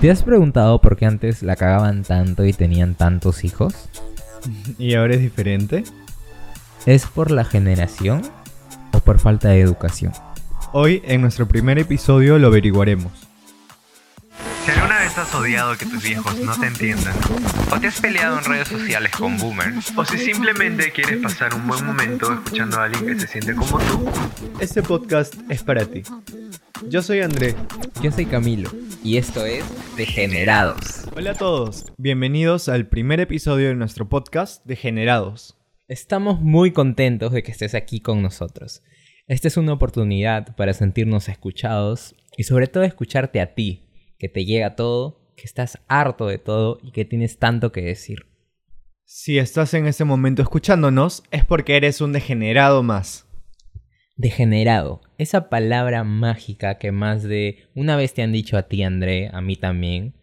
¿Te has preguntado por qué antes la cagaban tanto y tenían tantos hijos? ¿Y ahora es diferente? ¿Es por la generación o por falta de educación? Hoy, en nuestro primer episodio, lo averiguaremos. Si alguna vez has odiado que tus viejos no te entiendan, o te has peleado en redes sociales con boomers, o si simplemente quieres pasar un buen momento escuchando a alguien que se siente como tú, Este podcast es para ti. Yo soy André. Yo soy Camilo y esto es Degenerados. Hola a todos. Bienvenidos al primer episodio de nuestro podcast Degenerados. Estamos muy contentos de que estés aquí con nosotros. Esta es una oportunidad para sentirnos escuchados y sobre todo escucharte a ti, que te llega todo, que estás harto de todo y que tienes tanto que decir. Si estás en este momento escuchándonos, es porque eres un degenerado más. Degenerado, esa palabra mágica que más de una vez te han dicho a ti, André, a mí también,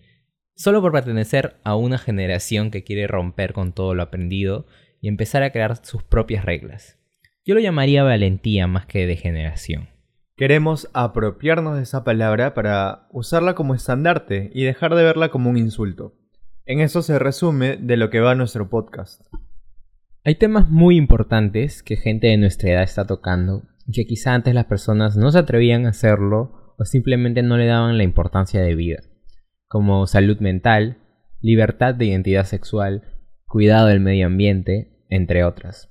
solo por pertenecer a una generación que quiere romper con todo lo aprendido y empezar a crear sus propias reglas. Yo lo llamaría valentía más que degeneración. Queremos apropiarnos de esa palabra para usarla como estandarte y dejar de verla como un insulto. En eso se resume de lo que va nuestro podcast. Hay temas muy importantes que gente de nuestra edad está tocando que quizá antes las personas no se atrevían a hacerlo o simplemente no le daban la importancia de vida, como salud mental, libertad de identidad sexual, cuidado del medio ambiente, entre otras.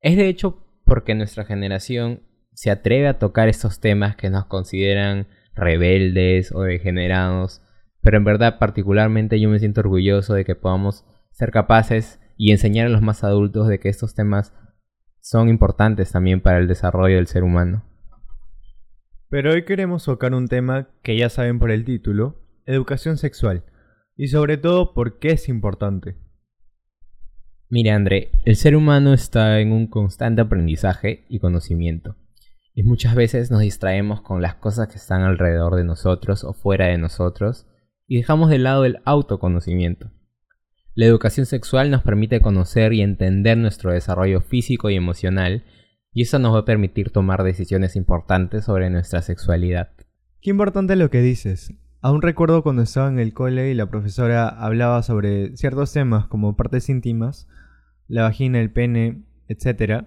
Es de hecho porque nuestra generación se atreve a tocar estos temas que nos consideran rebeldes o degenerados, pero en verdad particularmente yo me siento orgulloso de que podamos ser capaces y enseñar a los más adultos de que estos temas son importantes también para el desarrollo del ser humano. Pero hoy queremos tocar un tema que ya saben por el título, educación sexual, y sobre todo por qué es importante. Mire André, el ser humano está en un constante aprendizaje y conocimiento. Y muchas veces nos distraemos con las cosas que están alrededor de nosotros o fuera de nosotros y dejamos de lado el autoconocimiento. La educación sexual nos permite conocer y entender nuestro desarrollo físico y emocional y eso nos va a permitir tomar decisiones importantes sobre nuestra sexualidad. Qué importante lo que dices. Aún recuerdo cuando estaba en el cole y la profesora hablaba sobre ciertos temas como partes íntimas, la vagina, el pene, etc.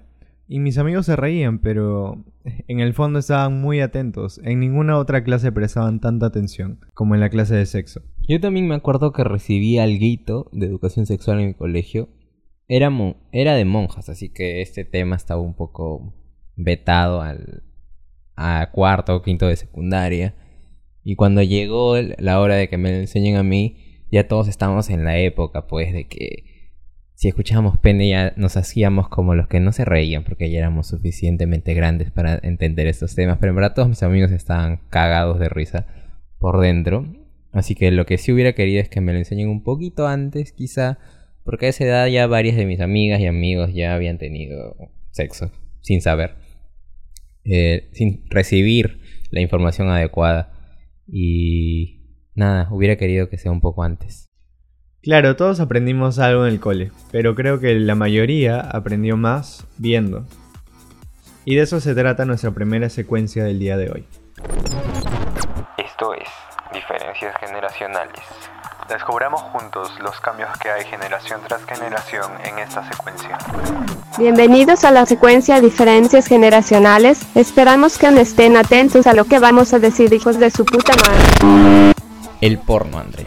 Y mis amigos se reían, pero en el fondo estaban muy atentos. En ninguna otra clase prestaban tanta atención como en la clase de sexo. Yo también me acuerdo que recibí algo de educación sexual en mi colegio. Era, era de monjas, así que este tema estaba un poco vetado al, a cuarto o quinto de secundaria. Y cuando llegó la hora de que me lo enseñen a mí, ya todos estábamos en la época, pues, de que si escuchábamos pene ya nos hacíamos como los que no se reían, porque ya éramos suficientemente grandes para entender estos temas. Pero en verdad todos mis amigos estaban cagados de risa por dentro. Así que lo que sí hubiera querido es que me lo enseñen un poquito antes, quizá, porque a esa edad ya varias de mis amigas y amigos ya habían tenido sexo, sin saber, eh, sin recibir la información adecuada. Y nada, hubiera querido que sea un poco antes. Claro, todos aprendimos algo en el cole, pero creo que la mayoría aprendió más viendo. Y de eso se trata nuestra primera secuencia del día de hoy. Generacionales. Descubramos juntos los cambios que hay generación tras generación en esta secuencia. Bienvenidos a la secuencia Diferencias Generacionales. Esperamos que estén atentos a lo que vamos a decir, hijos de su puta madre. El porno, André.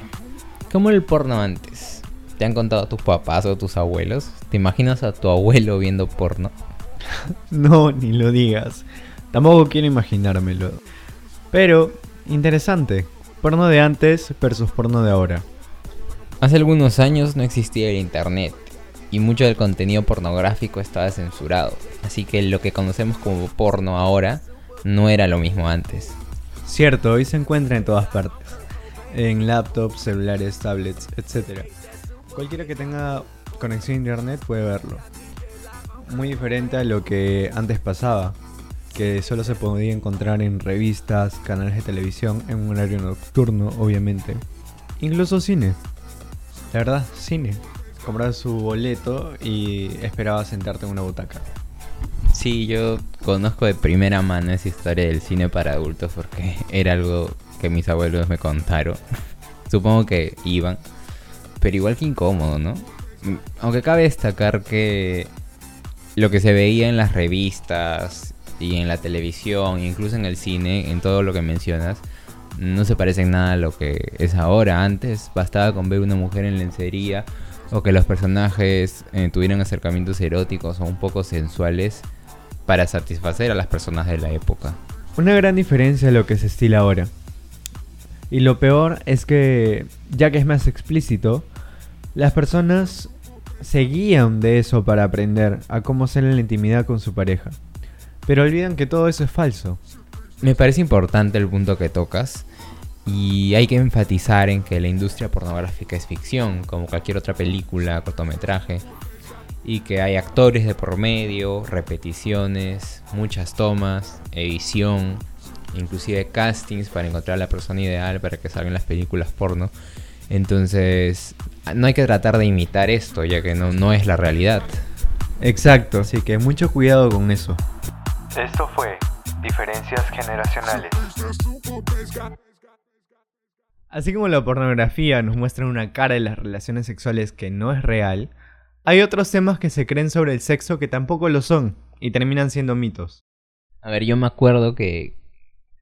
¿Cómo era el porno antes? ¿Te han contado tus papás o tus abuelos? ¿Te imaginas a tu abuelo viendo porno? No, ni lo digas. Tampoco quiero imaginármelo. Pero, interesante. Porno de antes versus porno de ahora. Hace algunos años no existía el internet y mucho del contenido pornográfico estaba censurado, así que lo que conocemos como porno ahora no era lo mismo antes. Cierto, hoy se encuentra en todas partes. En laptops, celulares, tablets, etc. Cualquiera que tenga conexión a internet puede verlo. Muy diferente a lo que antes pasaba, que solo se podía encontrar en revistas, canales de televisión, en un horario nocturno, obviamente. Incluso cine. La verdad, cine. Comprabas su boleto y esperabas sentarte en una butaca. Sí, yo conozco de primera mano esa historia del cine para adultos porque era algo que mis abuelos me contaron. supongo que iban. Pero igual que incómodo, ¿no? Mm, Aunque cabe destacar que lo que se veía en las revistas y en la televisión, incluso en el cine, en todo lo que mencionas, no se parece en nada a lo que es ahora. Antes bastaba con ver una mujer en lencería o que los personajes eh, tuvieran acercamientos eróticos o un poco sensuales para satisfacer a las personas de la época. Una gran diferencia a lo que se estila ahora. Y lo peor es que, ya que es más explícito, las personas se guían de eso para aprender a cómo ser en la intimidad con su pareja. Pero olvidan que todo eso es falso. Me parece importante el punto que tocas y hay que enfatizar en que la industria pornográfica es ficción, como cualquier otra película, cortometraje, y que hay actores de por medio, repeticiones, muchas tomas, edición, inclusive castings para encontrar la persona ideal para que salgan las películas porno. Entonces, no hay que tratar de imitar esto, ya que no, no es la realidad. Exacto, así que mucho cuidado con eso. Esto fue Diferencias Generacionales. Así como la pornografía nos muestra una cara de las relaciones sexuales que no es real, hay otros temas que se creen sobre el sexo que tampoco lo son y terminan siendo mitos. A ver, yo me acuerdo que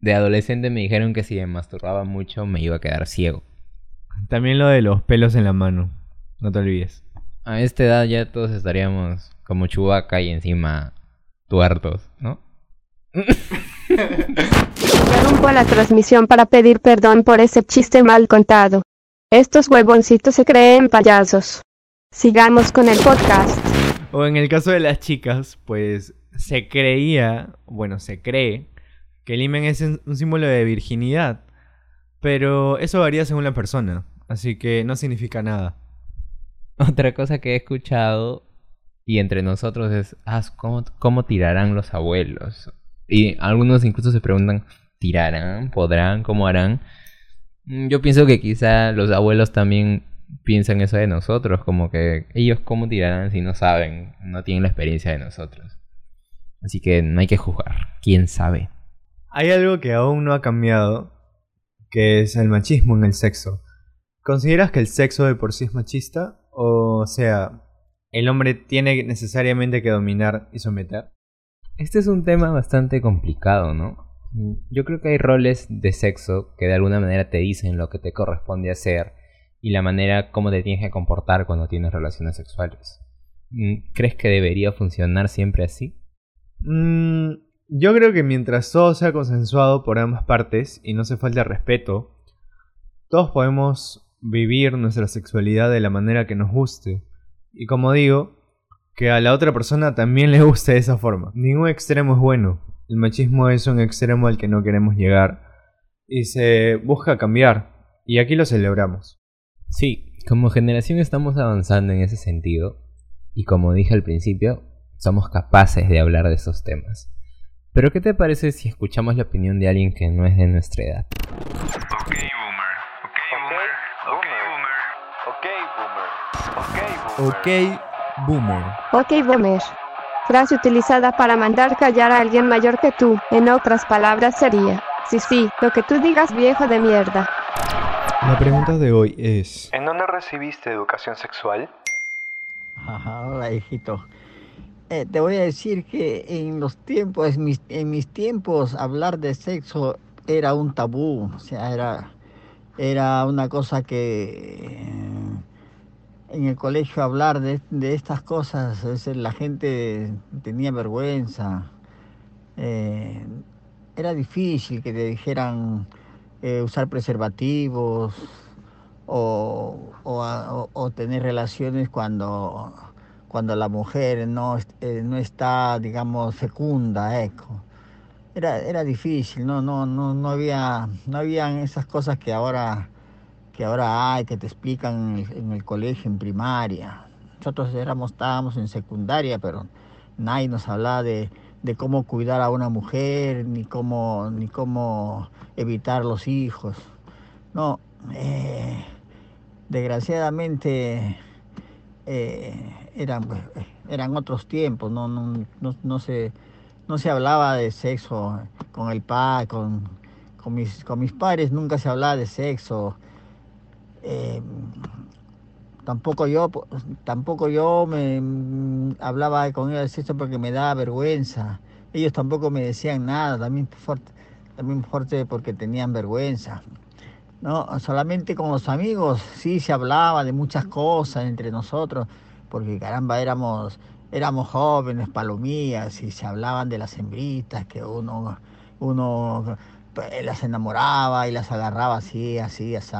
de adolescente me dijeron que si me masturbaba mucho me iba a quedar ciego. También lo de los pelos en la mano, no te olvides. A esta edad ya todos estaríamos como chubaca y encima tuertos, ¿no? Interrumpo la transmisión para pedir perdón por ese chiste mal contado. Estos huevoncitos se creen payasos. Sigamos con el podcast. O en el caso de las chicas, pues se creía, bueno, se cree que el imen es un un símbolo de virginidad. Pero eso varía según la persona, así que no significa nada. Otra cosa que he escuchado y entre nosotros es, ah, ¿cómo, ¿cómo tirarán los abuelos? Y algunos incluso se preguntan, ¿tirarán? ¿Podrán? ¿Cómo harán? Mm, Yo pienso que quizá los abuelos también piensan eso de nosotros, como que ellos cómo tirarán si no saben, no tienen la experiencia de nosotros. Así que no hay que juzgar, quién sabe. Hay algo que aún no ha cambiado, que es el machismo en el sexo. ¿Consideras que el sexo de por sí es machista? O sea, ¿el hombre tiene necesariamente que dominar y someter? Este es un tema bastante complicado, ¿no? Yo creo que hay roles de sexo que de alguna manera te dicen lo que te corresponde hacer y la manera como te tienes que comportar cuando tienes relaciones sexuales. Mm, ¿Crees que debería funcionar siempre así? Mm, yo creo que mientras todo sea consensuado por ambas partes y no se falte respeto, todos podemos vivir nuestra sexualidad de la manera que nos guste. Y como digo, que a la otra persona también le guste de esa forma. Ningún extremo es bueno. El machismo es un extremo al que no queremos llegar. Y se busca cambiar. Y aquí lo celebramos. Sí, como generación estamos avanzando en ese sentido y como dije al principio, somos capaces de hablar de esos temas. Pero ¿qué te parece si escuchamos la opinión de alguien que no es de nuestra edad? Ok, boomer. Ok, boomer. Frase utilizada para mandar callar a alguien mayor que tú. En otras palabras sería, sí, sí, lo que tú digas viejo de mierda. La pregunta de hoy es... ¿En dónde recibiste educación sexual? Ajá, hola hijito. Eh, te voy a decir que en los tiempos, en mis, en mis tiempos, hablar de sexo era un tabú, o sea, era, era una cosa que eh, en el colegio hablar de, de estas cosas, la gente tenía vergüenza. Eh, era difícil que te dijeran eh, usar preservativos o, o tener relaciones cuando, cuando la mujer no, eh, no está, digamos, fecunda, eco. Era, era difícil, no, no, no, no había, no habían esas cosas que ahora, ahora hay, que te explican en el, colegio, en primaria. Nosotros éramos, estábamos en secundaria, pero nadie nos hablaba de, de cómo cuidar a una mujer, ni cómo, ni cómo evitar los hijos. No, eh, desgraciadamente eh, eran, eran otros tiempos, no, no, no, no se, no se hablaba de sexo con el pa, con, con, mis, con mis padres nunca se hablaba de sexo. Eh, tampoco yo, tampoco yo me mm, hablaba con ellos de sexo porque me daba vergüenza. Ellos tampoco me decían nada, también fuerte, también fuerte porque tenían vergüenza. No, solamente con los amigos sí se hablaba de muchas cosas entre nosotros, porque caramba éramos éramos jóvenes, palomías, y se hablaban de las hembritas, que uno, uno las enamoraba y las agarraba así, así, así.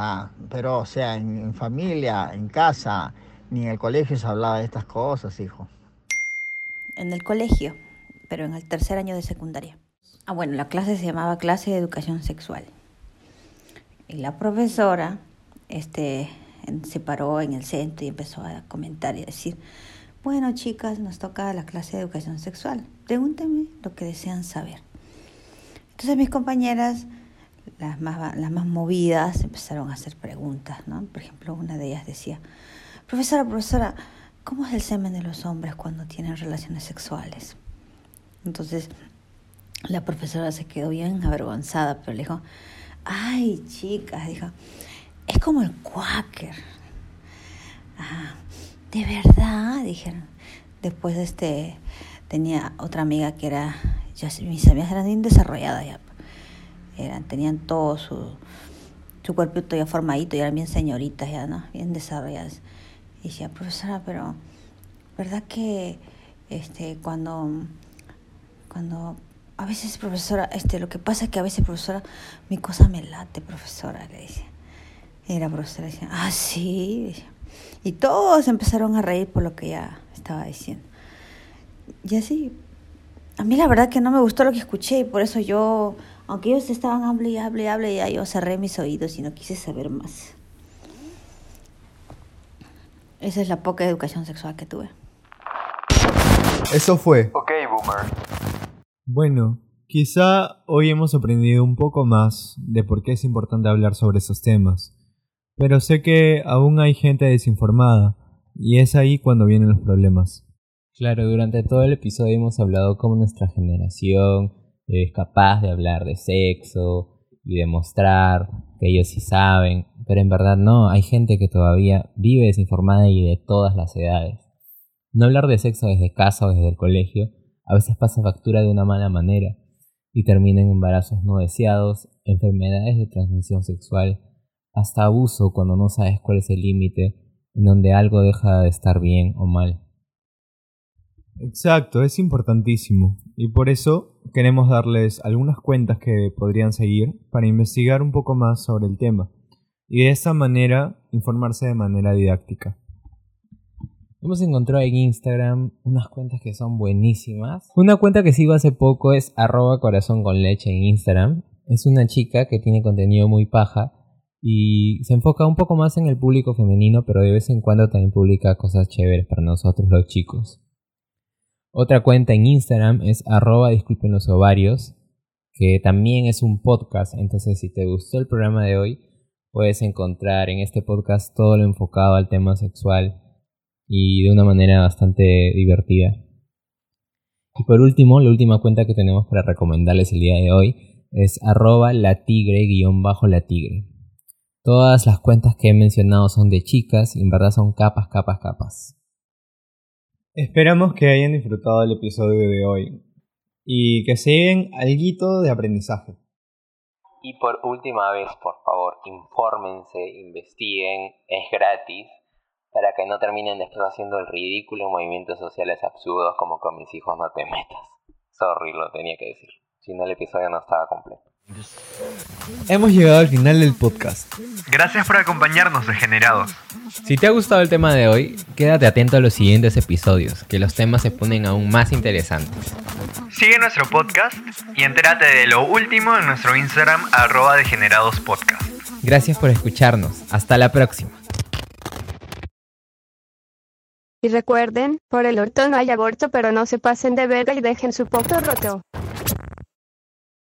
Pero, o sea, en, familia, en casa, ni en el colegio se hablaba de estas cosas, hijo. En el colegio, pero en el tercer año de secundaria. Ah, bueno, la clase se llamaba clase de educación sexual. Y la profesora este, se paró en el centro y empezó a comentar y decir, bueno chicas, nos toca la clase de educación sexual. Pregúntenme lo que desean saber. Entonces mis compañeras, las más, las más movidas, empezaron a hacer preguntas, ¿no? Por ejemplo, una de ellas decía, profesora, profesora, ¿cómo es el semen de los hombres cuando tienen relaciones sexuales? Entonces la profesora se quedó bien avergonzada, pero le dijo, ay chicas, dijo, es como el quaker. Ah, de verdad, dijeron. Después este tenía otra amiga que era, mis amigas eran bien desarrolladas ya. Eran, tenían todo su, su cuerpito ya formadito, ya eran bien señoritas ya, ¿no? Bien desarrolladas. Y decía, profesora, pero ¿verdad que este cuando cuando a veces profesora, este lo que pasa es que a veces profesora mi cosa me late, profesora, le dice. Y la profesora decía, "Ah, sí." Y todos empezaron a reír por lo que ella estaba diciendo. Y así, a mí la verdad que no me gustó lo que escuché y por eso yo, aunque ellos estaban hable y hable y hable, ya yo cerré mis oídos y no quise saber más. Esa es la poca educación sexual que tuve. Eso fue. Ok, boomer. Bueno, quizá hoy hemos aprendido un poco más de por qué es importante hablar sobre esos temas. Pero sé que aún hay gente desinformada, y es ahí cuando vienen los problemas. Claro, durante todo el episodio hemos hablado cómo nuestra generación es capaz de hablar de sexo y demostrar que ellos sí saben, pero en verdad no, hay gente que todavía vive desinformada y de todas las edades. No hablar de sexo desde casa o desde el colegio a veces pasa factura de una mala manera y termina en embarazos no deseados, enfermedades de transmisión sexual, hasta abuso cuando no sabes cuál es el límite en donde algo deja de estar bien o mal. Exacto, es importantísimo. Y por eso queremos darles algunas cuentas que podrían seguir para investigar un poco más sobre el tema. Y de esta manera informarse de manera didáctica. Hemos encontrado en Instagram unas cuentas que son buenísimas. Una cuenta que sigo hace poco es arroba corazón con leche en Instagram. Es una chica que tiene contenido muy paja y se enfoca un poco más en el público femenino, pero de vez en cuando también publica cosas chéveres para nosotros los chicos. Otra cuenta en Instagram es arroba disculpen los ovarios, que también es un podcast, entonces si te gustó el programa de hoy, puedes encontrar en este podcast todo lo enfocado al tema sexual y de una manera bastante divertida. Y por último, la última cuenta que tenemos para recomendarles el día de hoy es arroba la tigre-la tigre. Todas las cuentas que he mencionado son de chicas y en verdad son capas, capas, capas. Esperamos que hayan disfrutado el episodio de hoy y que se lleven algo de aprendizaje. Y por última vez, por favor, infórmense, investiguen, es gratis, para que no terminen después haciendo el ridículo en movimientos sociales absurdos como con mis hijos no te metas. Sorry, lo tenía que decir. Si no, el episodio no estaba completo. Hemos llegado al final del podcast. Gracias por acompañarnos, degenerados. Si te ha gustado el tema de hoy, quédate atento a los siguientes episodios, que los temas se ponen aún más interesantes. Sigue nuestro podcast y entérate de lo último en nuestro Instagram arroba degeneradospodcast. Gracias por escucharnos. Hasta la próxima. Y recuerden, por el orto no hay aborto pero no se pasen de verga y dejen su poto roto.